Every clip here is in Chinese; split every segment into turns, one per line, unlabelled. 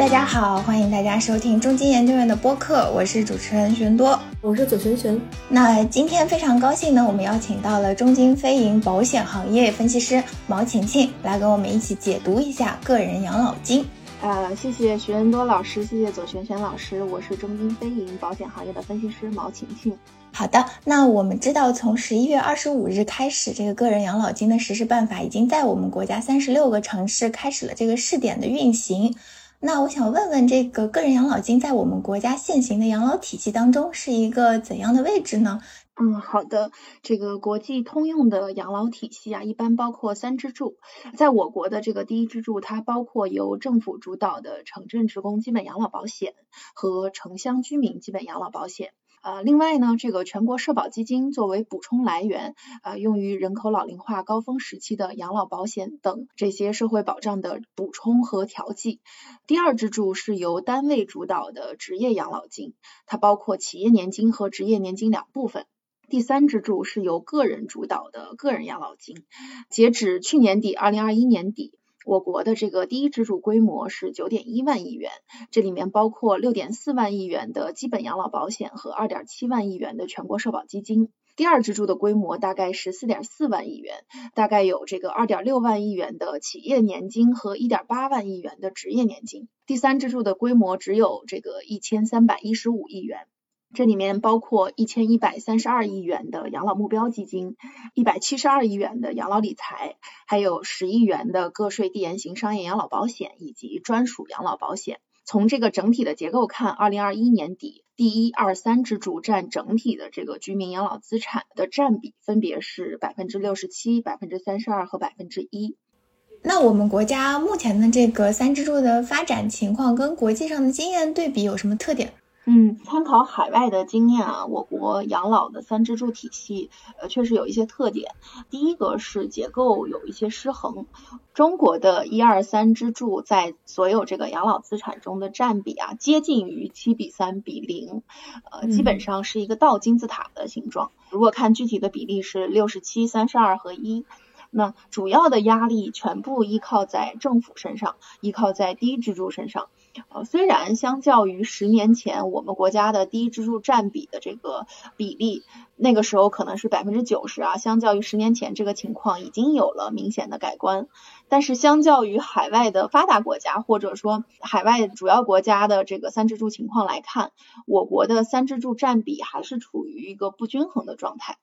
大家好，欢迎大家收听中金研究院的播客，我是主持人玄多，
我是左璇璇。
那今天非常高兴呢，我们邀请到了中金非银保险行业分析师毛晴晴来跟我们一起解读一下个人养老金。
呃，谢谢徐恩多老师，谢谢左璇璇老师，我是中金非银保险行业的分析师毛晴晴。
好的，那我们知道，从十一月二十五日开始，这个个人养老金的实施办法已经在我们国家三十六个城市开始了这个试点的运行。那我想问问，这个个人养老金在我们国家现行的养老体系当中是一个怎样的位置呢？
嗯，好的，这个国际通用的养老体系啊，一般包括三支柱。在我国的这个第一支柱，它包括由政府主导的城镇职工基本养老保险和城乡居民基本养老保险。呃，另外呢，这个全国社保基金作为补充来源，呃，用于人口老龄化高峰时期的养老保险等这些社会保障的补充和调剂。第二支柱是由单位主导的职业养老金，它包括企业年金和职业年金两部分。第三支柱是由个人主导的个人养老金。截止去年底，二零二一年底。我国的这个第一支柱规模是九点一万亿元，这里面包括六点四万亿元的基本养老保险和二点七万亿元的全国社保基金。第二支柱的规模大概是四点四万亿元，大概有这个二点六万亿元的企业年金和一点八万亿元的职业年金。第三支柱的规模只有这个一千三百一十五亿元。这里面包括一千一百三十二亿元的养老目标基金，一百七十二亿元的养老理财，还有十亿元的个税递延型商业养老保险以及专属养老保险。从这个整体的结构看，二零二一年底，第一、二、三支柱占整体的这个居民养老资产的占比分别是百分之六十七、百分之三十二和百分之一。
那我们国家目前的这个三支柱的发展情况跟国际上的经验对比有什么特点？
嗯，参考海外的经验啊，我国养老的三支柱体系，呃，确实有一些特点。第一个是结构有一些失衡，中国的一二三支柱在所有这个养老资产中的占比啊，接近于七比三比零，呃，基本上是一个倒金字塔的形状。如果看具体的比例是六十七、三十二和一，那主要的压力全部依靠在政府身上，依靠在第一支柱身上。呃，虽然相较于十年前我们国家的第一支柱占比的这个比例，那个时候可能是百分之九十啊，相较于十年前这个情况已经有了明显的改观，但是相较于海外的发达国家或者说海外主要国家的这个三支柱情况来看，我国的三支柱占比还是处于一个不均衡的状态。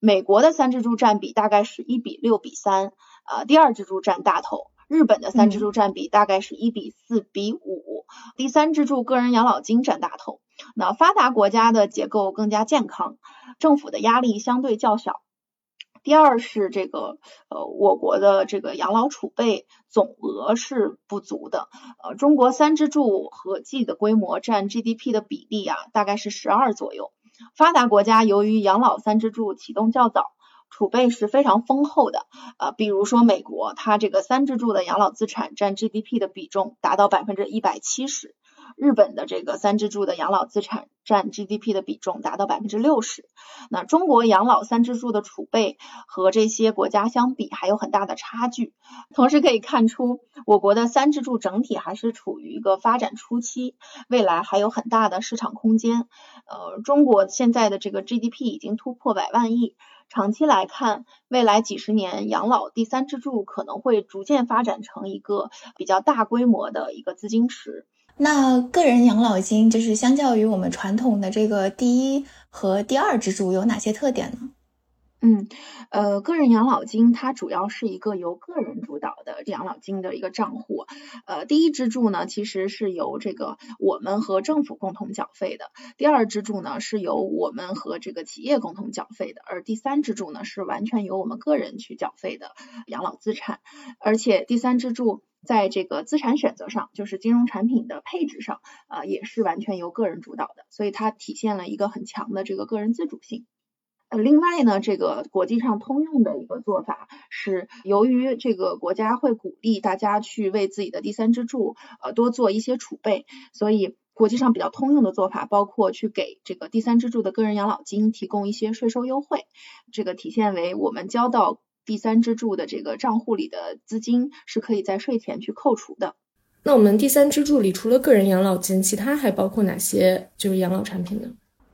美国的三支柱占比大概是一比六比三，呃，第二支柱占大头。日本的三支柱占比大概是一比四比五，第三支柱个人养老金占大头。那发达国家的结构更加健康，政府的压力相对较小。第二是这个呃，我国的这个养老储备总额是不足的。呃，中国三支柱合计的规模占 GDP 的比例啊，大概是十二左右。发达国家由于养老三支柱启动较早。储备是非常丰厚的，呃，比如说美国，它这个三支柱的养老资产占 GDP 的比重达到百分之一百七十。日本的这个三支柱的养老资产占 GDP 的比重达到百分之六十。那中国养老三支柱的储备和这些国家相比还有很大的差距。同时可以看出，我国的三支柱整体还是处于一个发展初期，未来还有很大的市场空间。呃，中国现在的这个 GDP 已经突破百万亿。长期来看，未来几十年养老第三支柱可能会逐渐发展成一个比较大规模的一个资金池。
那个人养老金就是相较于我们传统的这个第一和第二支柱有哪些特点呢？
嗯，呃，个人养老金它主要是一个由个人主导的养老金的一个账户。呃，第一支柱呢，其实是由这个我们和政府共同缴费的；第二支柱呢，是由我们和这个企业共同缴费的；而第三支柱呢，是完全由我们个人去缴费的养老资产。而且第三支柱在这个资产选择上，就是金融产品的配置上，呃，也是完全由个人主导的，所以它体现了一个很强的这个个人自主性。呃，另外呢，这个国际上通用的一个做法是，由于这个国家会鼓励大家去为自己的第三支柱呃多做一些储备，所以国际上比较通用的做法包括去给这个第三支柱的个人养老金提供一些税收优惠，这个体现为我们交到第三支柱的这个账户里的资金是可以在税前去扣除的。
那我们第三支柱里除了个人养老金，其他还包括哪些就是养老产品呢？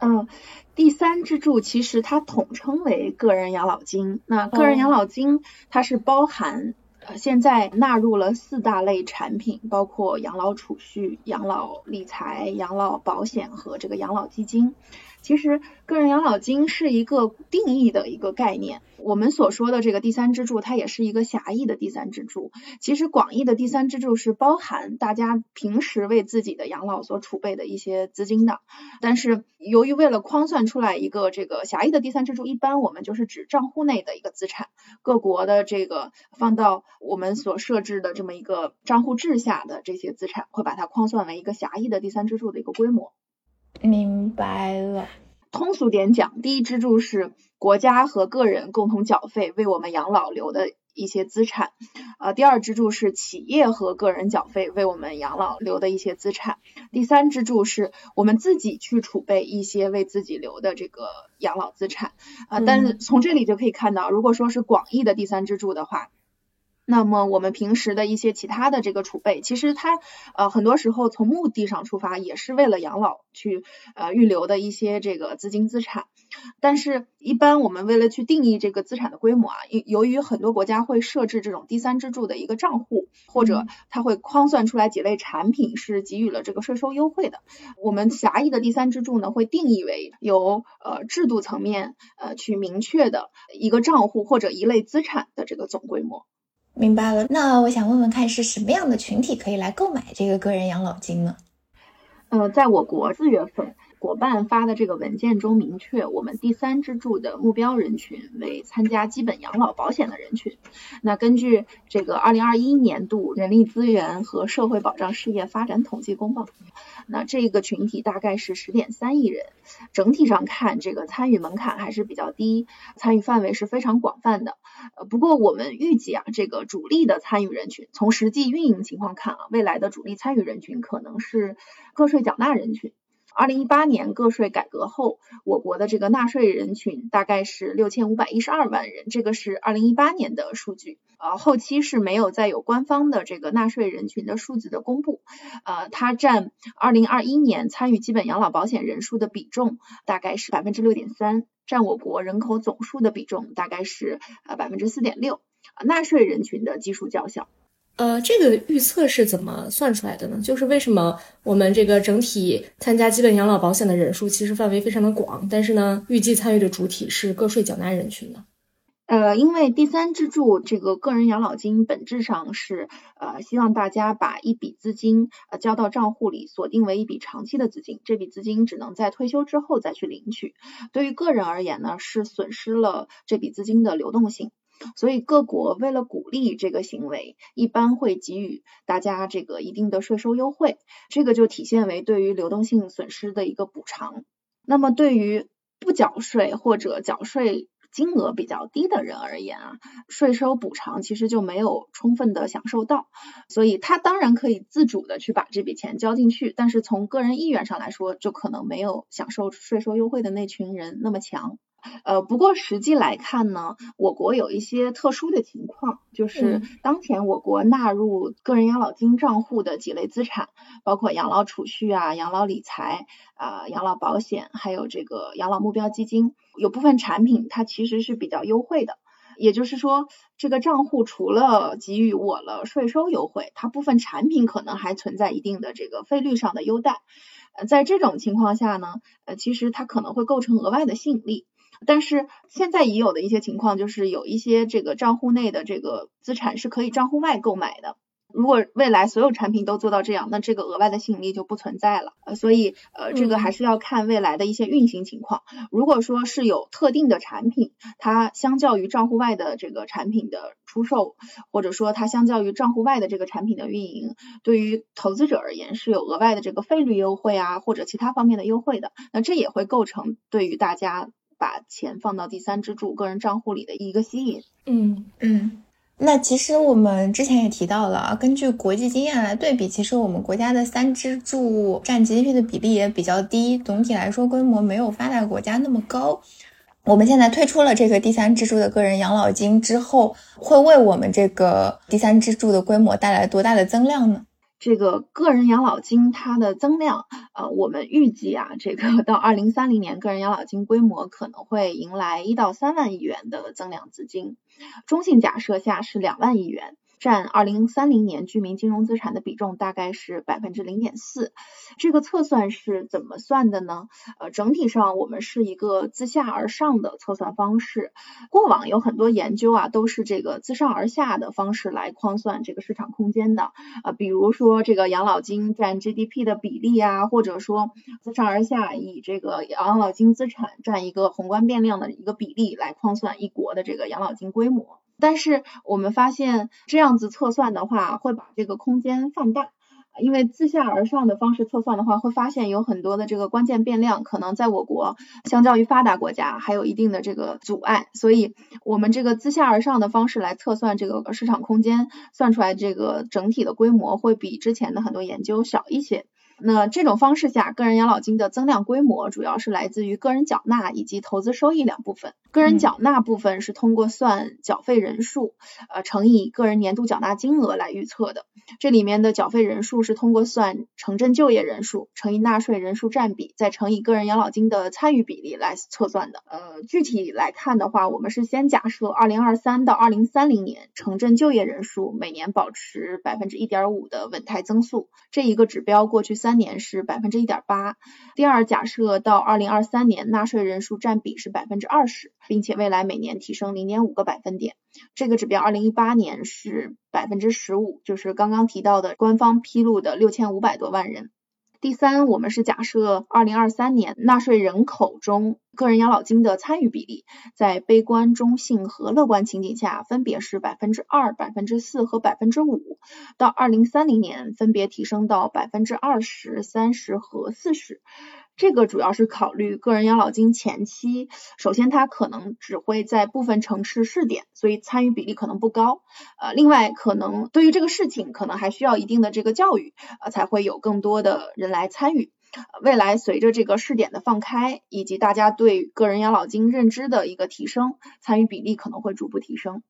嗯，第三支柱其实它统称为个人养老金。那个人养老金它是包含呃现在纳入了四大类产品，包括养老储蓄、养老理财、养老保险和这个养老基金。其实，个人养老金是一个定义的一个概念。我们所说的这个第三支柱，它也是一个狭义的第三支柱。其实，广义的第三支柱是包含大家平时为自己的养老所储备的一些资金的。但是，由于为了框算出来一个这个狭义的第三支柱，一般我们就是指账户内的一个资产。各国的这个放到我们所设置的这么一个账户制下的这些资产，会把它框算为一个狭义的第三支柱的一个规模。
明白了。
通俗点讲，第一支柱是国家和个人共同缴费为我们养老留的一些资产，呃，第二支柱是企业和个人缴费为我们养老留的一些资产，第三支柱是我们自己去储备一些为自己留的这个养老资产，啊，但是从这里就可以看到，如果说是广义的第三支柱的话。那么我们平时的一些其他的这个储备，其实它呃很多时候从目的上出发，也是为了养老去呃预留的一些这个资金资产。但是，一般我们为了去定义这个资产的规模啊，由由于很多国家会设置这种第三支柱的一个账户，或者它会框算出来几类产品是给予了这个税收优惠的。我们狭义的第三支柱呢，会定义为由呃制度层面呃去明确的一个账户或者一类资产的这个总规模。
明白了，那我想问问看，是什么样的群体可以来购买这个个人养老金呢？
呃，在我国四月份。伙伴发的这个文件中明确，我们第三支柱的目标人群为参加基本养老保险的人群。那根据这个二零二一年度人力资源和社会保障事业发展统计公报，那这个群体大概是十点三亿人。整体上看，这个参与门槛还是比较低，参与范围是非常广泛的。呃，不过我们预计啊，这个主力的参与人群，从实际运营情况看啊，未来的主力参与人群可能是个税缴纳人群。二零一八年个税改革后，我国的这个纳税人群大概是六千五百一十二万人，这个是二零一八年的数据。呃，后期是没有再有官方的这个纳税人群的数字的公布。呃，它占二零二一年参与基本养老保险人数的比重大概是百分之六点三，占我国人口总数的比重大概是呃百分之四点六。纳税人群的基数较小。
呃，这个预测是怎么算出来的呢？就是为什么我们这个整体参加基本养老保险的人数其实范围非常的广，但是呢，预计参与的主体是个税缴纳人群呢？
呃，因为第三支柱这个个人养老金本质上是呃希望大家把一笔资金呃交到账户里，锁定为一笔长期的资金，这笔资金只能在退休之后再去领取。对于个人而言呢，是损失了这笔资金的流动性。所以各国为了鼓励这个行为，一般会给予大家这个一定的税收优惠，这个就体现为对于流动性损失的一个补偿。那么对于不缴税或者缴税金额比较低的人而言啊，税收补偿其实就没有充分的享受到，所以他当然可以自主的去把这笔钱交进去，但是从个人意愿上来说，就可能没有享受税收优惠的那群人那么强。呃，不过实际来看呢，我国有一些特殊的情况，就是当前我国纳入个人养老金账户的几类资产，包括养老储蓄啊、养老理财啊、养老保险，还有这个养老目标基金，有部分产品它其实是比较优惠的。也就是说，这个账户除了给予我了税收优惠，它部分产品可能还存在一定的这个费率上的优待。呃，在这种情况下呢，呃，其实它可能会构成额外的吸引力。但是现在已有的一些情况，就是有一些这个账户内的这个资产是可以账户外购买的。如果未来所有产品都做到这样，那这个额外的吸引力就不存在了。呃，所以呃，这个还是要看未来的一些运行情况。如果说是有特定的产品，它相较于账户外的这个产品的出售，或者说它相较于账户外的这个产品的运营，对于投资者而言是有额外的这个费率优惠啊，或者其他方面的优惠的，那这也会构成对于大家。把钱放到第三支柱个人账户里的一个吸引，
嗯嗯，那其实我们之前也提到了，根据国际经验来对比，其实我们国家的三支柱占 GDP 的比例也比较低，总体来说规模没有发达国家那么高。我们现在退出了这个第三支柱的个人养老金之后，会为我们这个第三支柱的规模带来多大的增量呢？
这个个人养老金它的增量，呃，我们预计啊，这个到二零三零年，个人养老金规模可能会迎来一到三万亿元的增量资金，中性假设下是两万亿元。占二零三零年居民金融资产的比重大概是百分之零点四，这个测算是怎么算的呢？呃，整体上我们是一个自下而上的测算方式。过往有很多研究啊，都是这个自上而下的方式来框算这个市场空间的。呃，比如说这个养老金占 GDP 的比例啊，或者说自上而下以这个养老金资产占一个宏观变量的一个比例来框算一国的这个养老金规模。但是我们发现这样子测算的话，会把这个空间放大，因为自下而上的方式测算的话，会发现有很多的这个关键变量，可能在我国相较于发达国家还有一定的这个阻碍，所以我们这个自下而上的方式来测算这个市场空间，算出来这个整体的规模会比之前的很多研究小一些。那这种方式下，个人养老金的增量规模主要是来自于个人缴纳以及投资收益两部分。个人缴纳部分是通过算缴费人数，呃，乘以个人年度缴纳金额来预测的。这里面的缴费人数是通过算城镇就业人数乘以纳税人数占比，再乘以个人养老金的参与比例来测算的。呃，具体来看的话，我们是先假设二零二三到二零三零年城镇就业人数每年保持百分之一点五的稳态增速，这一个指标过去三年是百分之一点八。第二，假设到二零二三年纳税人数占比是百分之二十。并且未来每年提升零点五个百分点，这个指标二零一八年是百分之十五，就是刚刚提到的官方披露的六千五百多万人。第三，我们是假设二零二三年纳税人口中个人养老金的参与比例，在悲观、中性和乐观情景下分别是百分之二、百分之四和百分之五，到二零三零年分别提升到百分之二十三十和四十。这个主要是考虑个人养老金前期，首先它可能只会在部分城市试点，所以参与比例可能不高。呃，另外可能对于这个事情，可能还需要一定的这个教育，呃，才会有更多的人来参与。未来随着这个试点的放开，以及大家对个人养老金认知的一个提升，参与比例可能会逐步提升。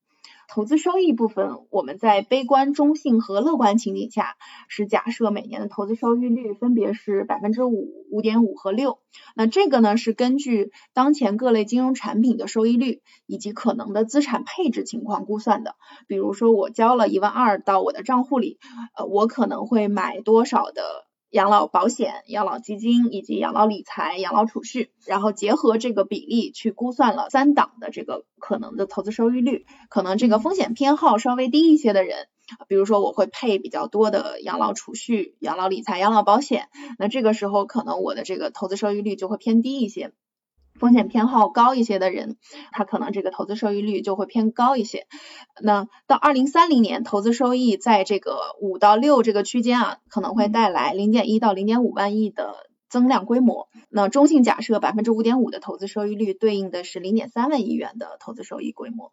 投资收益部分，我们在悲观、中性和乐观情景下，是假设每年的投资收益率分别是百分之五、五点五和六。那这个呢，是根据当前各类金融产品的收益率以及可能的资产配置情况估算的。比如说，我交了一万二到我的账户里，呃，我可能会买多少的？养老保险、养老基金以及养老理财、养老储蓄，然后结合这个比例去估算了三档的这个可能的投资收益率。可能这个风险偏好稍微低一些的人，比如说我会配比较多的养老储蓄、养老理财、养老保险，那这个时候可能我的这个投资收益率就会偏低一些。风险偏好高一些的人，他可能这个投资收益率就会偏高一些。那到二零三零年，投资收益在这个五到六这个区间啊，可能会带来零点一到零点五万亿的增量规模。那中性假设百分之五点五的投资收益率，对应的是零点三万亿元的投资收益规模。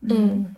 嗯，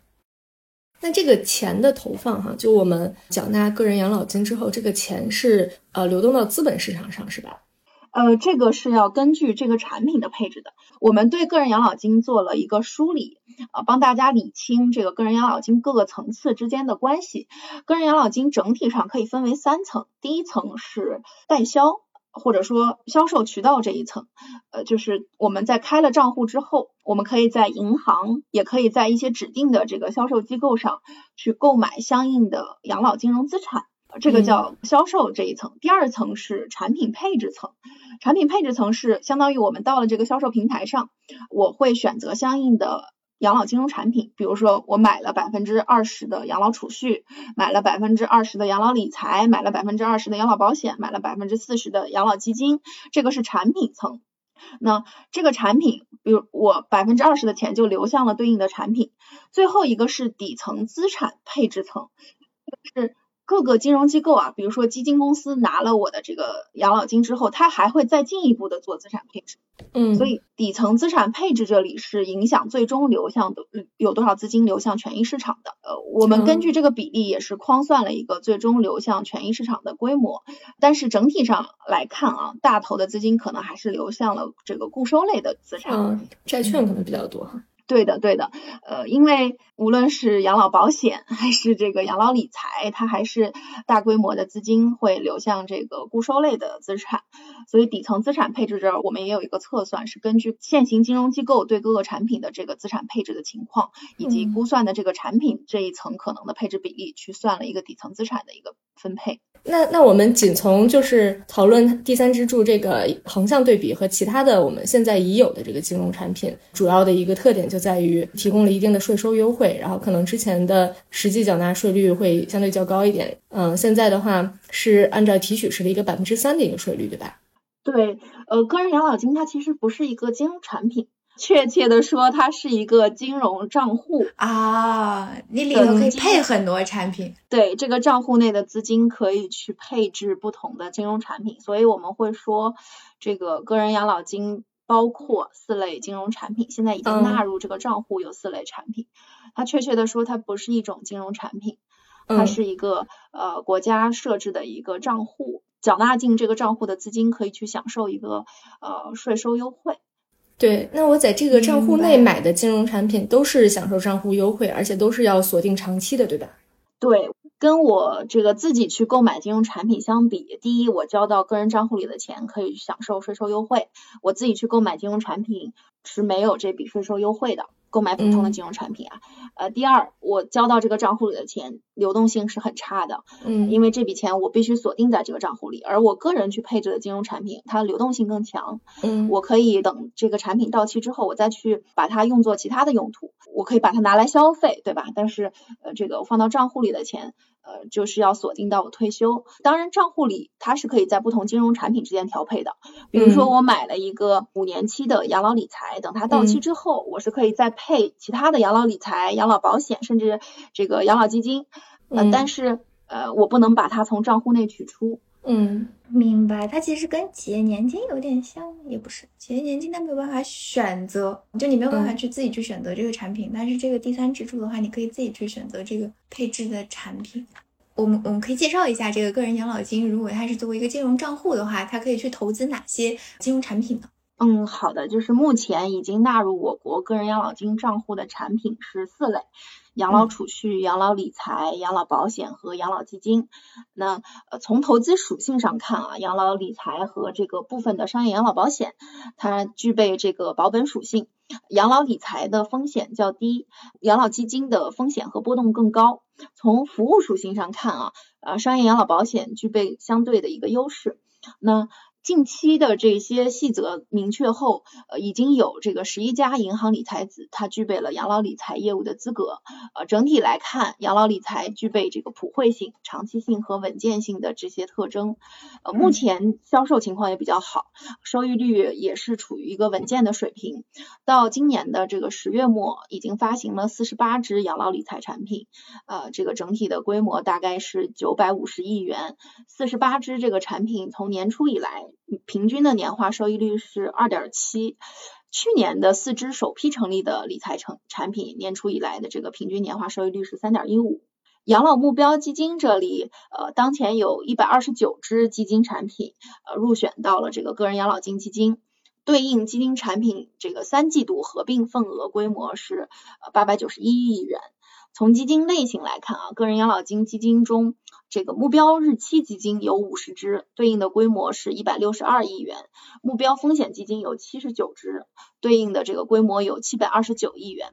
那这个钱的投放哈，就我们缴纳个人养老金之后，这个钱是呃流动到资本市场上是吧？
呃，这个是要根据这个产品的配置的。我们对个人养老金做了一个梳理，啊，帮大家理清这个个人养老金各个层次之间的关系。个人养老金整体上可以分为三层，第一层是代销或者说销售渠道这一层，呃，就是我们在开了账户之后，我们可以在银行，也可以在一些指定的这个销售机构上去购买相应的养老金融资产。这个叫销售这一层，第二层是产品配置层。产品配置层是相当于我们到了这个销售平台上，我会选择相应的养老金融产品，比如说我买了百分之二十的养老储蓄，买了百分之二十的养老理财，买了百分之二十的养老保险，买了百分之四十的养老基金，这个是产品层。那这个产品，比如我百分之二十的钱就流向了对应的产品。最后一个是底层资产配置层，是。各个金融机构啊，比如说基金公司拿了我的这个养老金之后，它还会再进一步的做资产配置。
嗯，
所以底层资产配置这里是影响最终流向的有多少资金流向权益市场的。呃，我们根据这个比例也是框算了一个最终流向权益市场的规模。但是整体上来看啊，大头的资金可能还是流向了这个固收类的资产，
债券可能比较多哈。
对的，对的，呃，因为无论是养老保险还是这个养老理财，它还是大规模的资金会流向这个固收类的资产，所以底层资产配置这儿我们也有一个测算，是根据现行金融机构对各个产品的这个资产配置的情况，以及估算的这个产品这一层可能的配置比例，去算了一个底层资产的一个分配。
那那我们仅从就是讨论第三支柱这个横向对比和其他的我们现在已有的这个金融产品，主要的一个特点就在于提供了一定的税收优惠，然后可能之前的实际缴纳税率会相对较高一点，嗯，现在的话是按照提取式的一个百分之三的一个税率，对吧？
对，呃，个人养老金它其实不是一个金融产品。确切的说，它是一个金融账户
啊，你里头可以配很多产品。
对，这个账户内的资金可以去配置不同的金融产品，所以我们会说，这个个人养老金包括四类金融产品，现在已经纳入这个账户有四类产品。它确切的说，它不是一种金融产品，它是一个呃国家设置的一个账户，缴纳进这个账户的资金可以去享受一个呃税收优惠。
对，那我在这个账户内买的金融产品都是享受账户优惠，而且都是要锁定长期的，对吧？
对，跟我这个自己去购买金融产品相比，第一，我交到个人账户里的钱可以享受税收优惠，我自己去购买金融产品是没有这笔税收优惠的。购买普通的金融产品啊，呃，第二，我交到这个账户里的钱流动性是很差的，
嗯，
因为这笔钱我必须锁定在这个账户里，而我个人去配置的金融产品，它流动性更强，
嗯，
我可以等这个产品到期之后，我再去把它用作其他的用途，我可以把它拿来消费，对吧？但是呃，这个我放到账户里的钱。呃，就是要锁定到我退休。当然，账户里它是可以在不同金融产品之间调配的。比如说，我买了一个五年期的养老理财，等它到期之后，我是可以再配其他的养老理财、养老保险，甚至这个养老基金。呃，但是呃，我不能把它从账户内取出。
嗯，
明白。它其实跟企业年金有点像，也不是企业年金，它没有办法选择，就你没有办法去自己去选择这个产品。但是这个第三支柱的话，你可以自己去选择这个配置的产品。我们我们可以介绍一下这个个人养老金，如果它是作为一个金融账户的话，它可以去投资哪些金融产品呢？
嗯，好的，就是目前已经纳入我国个人养老金账户的产品是四类。养老储蓄、养老理财、养老保险和养老基金。那呃，从投资属性上看啊，养老理财和这个部分的商业养老保险，它具备这个保本属性。养老理财的风险较低，养老基金的风险和波动更高。从服务属性上看啊，呃，商业养老保险具备相对的一个优势。那近期的这些细则明确后，呃，已经有这个十一家银行理财子，它具备了养老理财业务的资格。呃，整体来看，养老理财具备这个普惠性、长期性和稳健性的这些特征。呃，目前销售情况也比较好，收益率也是处于一个稳健的水平。到今年的这个十月末，已经发行了四十八只养老理财产品，呃，这个整体的规模大概是九百五十亿元。四十八只这个产品从年初以来。平均的年化收益率是二点七，去年的四只首批成立的理财成产品年初以来的这个平均年化收益率是三点一五。养老目标基金这里，呃，当前有一百二十九只基金产品，呃，入选到了这个个人养老金基金，对应基金产品这个三季度合并份额规模是呃八百九十一亿元。从基金类型来看啊，个人养老金基金中。这个目标日期基金有五十只，对应的规模是一百六十二亿元；目标风险基金有七十九只，对应的这个规模有七百二十九亿元。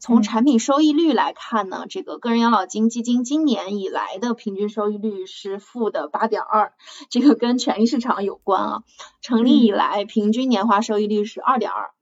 从产品收益率来看呢，这个个人养老金基金今年以来的平均收益率是负的八点二，这个跟权益市场有关啊。成立以来平均年化收益率是二点二。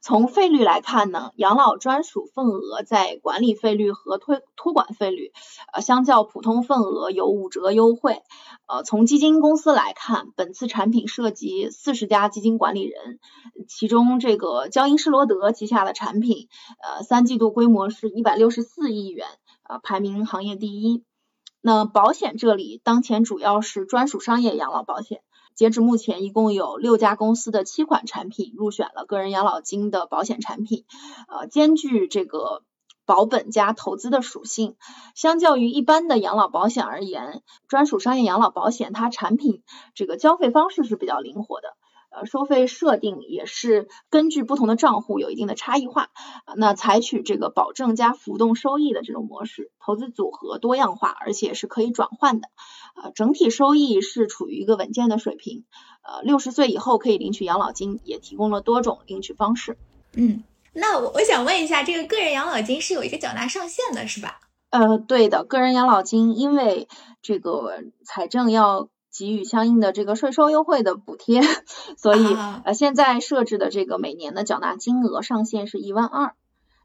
从费率来看呢，养老专属份额在管理费率和托托管费率，呃，相较普通份额有五折优惠。呃，从基金公司来看，本次产品涉及四十家基金管理人，其中这个交银施罗德旗下的产品，呃，三季度规模是一百六十四亿元，呃，排名行业第一。那保险这里，当前主要是专属商业养老保险。截止目前，一共有六家公司的七款产品入选了个人养老金的保险产品，呃，兼具这个保本加投资的属性。相较于一般的养老保险而言，专属商业养老保险它产品这个交费方式是比较灵活的，呃，收费设定也是根据不同的账户有一定的差异化。那采取这个保证加浮动收益的这种模式，投资组合多样化，而且是可以转换的。呃，整体收益是处于一个稳健的水平。呃，六十岁以后可以领取养老金，也提供了多种领取方式。
嗯，那我我想问一下，这个个人养老金是有一个缴纳上限的，是吧？
呃，对的，个人养老金因为这个财政要。给予相应的这个税收优惠的补贴，所以呃现在设置的这个每年的缴纳金额上限是一万二，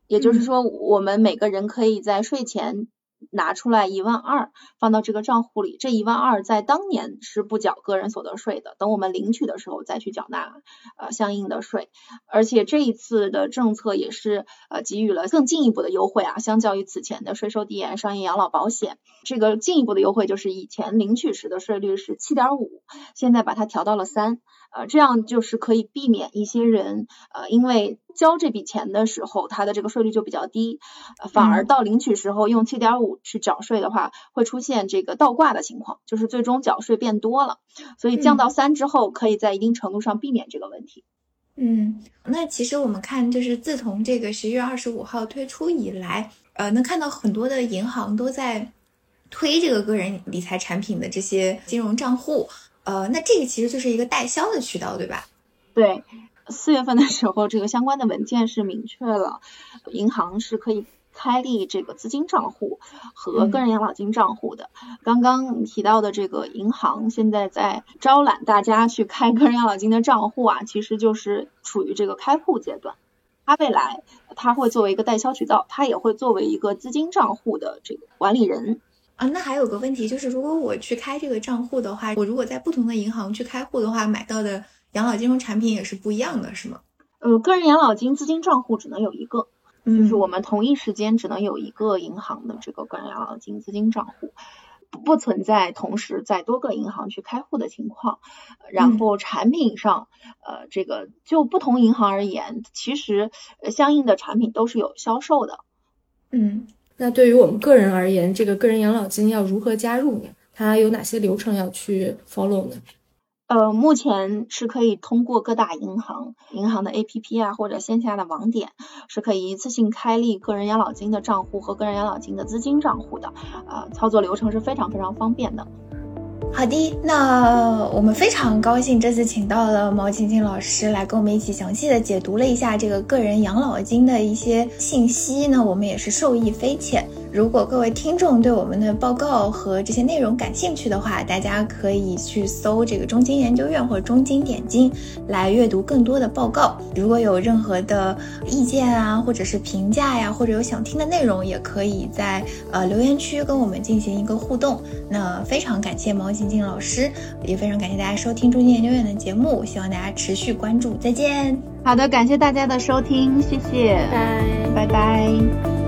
也就是说我们每个人可以在税前。拿出来一万二放到这个账户里，这一万二在当年是不缴个人所得税的，等我们领取的时候再去缴纳呃相应的税。而且这一次的政策也是呃给予了更进一步的优惠啊，相较于此前的税收递延、商业养老保险，这个进一步的优惠就是以前领取时的税率是七点五，现在把它调到了三。呃，这样就是可以避免一些人，呃，因为交这笔钱的时候，他的这个税率就比较低，反而到领取时候用七点五去缴税的话，会出现这个倒挂的情况，就是最终缴税变多了。所以降到三之后，可以在一定程度上避免这个问题。
嗯，那其实我们看，就是自从这个十一月二十五号推出以来，呃，能看到很多的银行都在推这个个人理财产品的这些金融账户。呃，那这个其实就是一个代销的渠道，对吧？
对，四月份的时候，这个相关的文件是明确了，银行是可以开立这个资金账户和个人养老金账户的。刚刚提到的这个银行现在在招揽大家去开个人养老金的账户啊，其实就是处于这个开户阶段。它未来它会作为一个代销渠道，它也会作为一个资金账户的这个管理人。
啊，那还有个问题就是，如果我去开这个账户的话，我如果在不同的银行去开户的话，买到的养老金融产品也是不一样的，是吗？
呃，个人养老金资金账户只能有一个，就是我们同一时间只能有一个银行的这个个人养老金资金账户，不存在同时在多个银行去开户的情况。然后产品上，呃，这个就不同银行而言，其实相应的产品都是有销售的。
嗯。
那对于我们个人而言，这个个人养老金要如何加入呢？它有哪些流程要去 follow 呢？
呃，目前是可以通过各大银行、银行的 APP 啊，或者线下的网点，是可以一次性开立个人养老金的账户和个人养老金的资金账户的。呃，操作流程是非常非常方便的。
好的，那我们非常高兴这次请到了毛青青老师来跟我们一起详细的解读了一下这个个人养老金的一些信息，呢我们也是受益匪浅。如果各位听众对我们的报告和这些内容感兴趣的话，大家可以去搜这个中金研究院或者中金点金来阅读更多的报告。如果有任何的意见啊，或者是评价呀，或者有想听的内容，也可以在呃留言区跟我们进行一个互动。那非常感谢毛晶晶老师，也非常感谢大家收听中金研究院的节目，希望大家持续关注。再见。
好的，感谢大家的收听，谢谢，
拜
拜拜。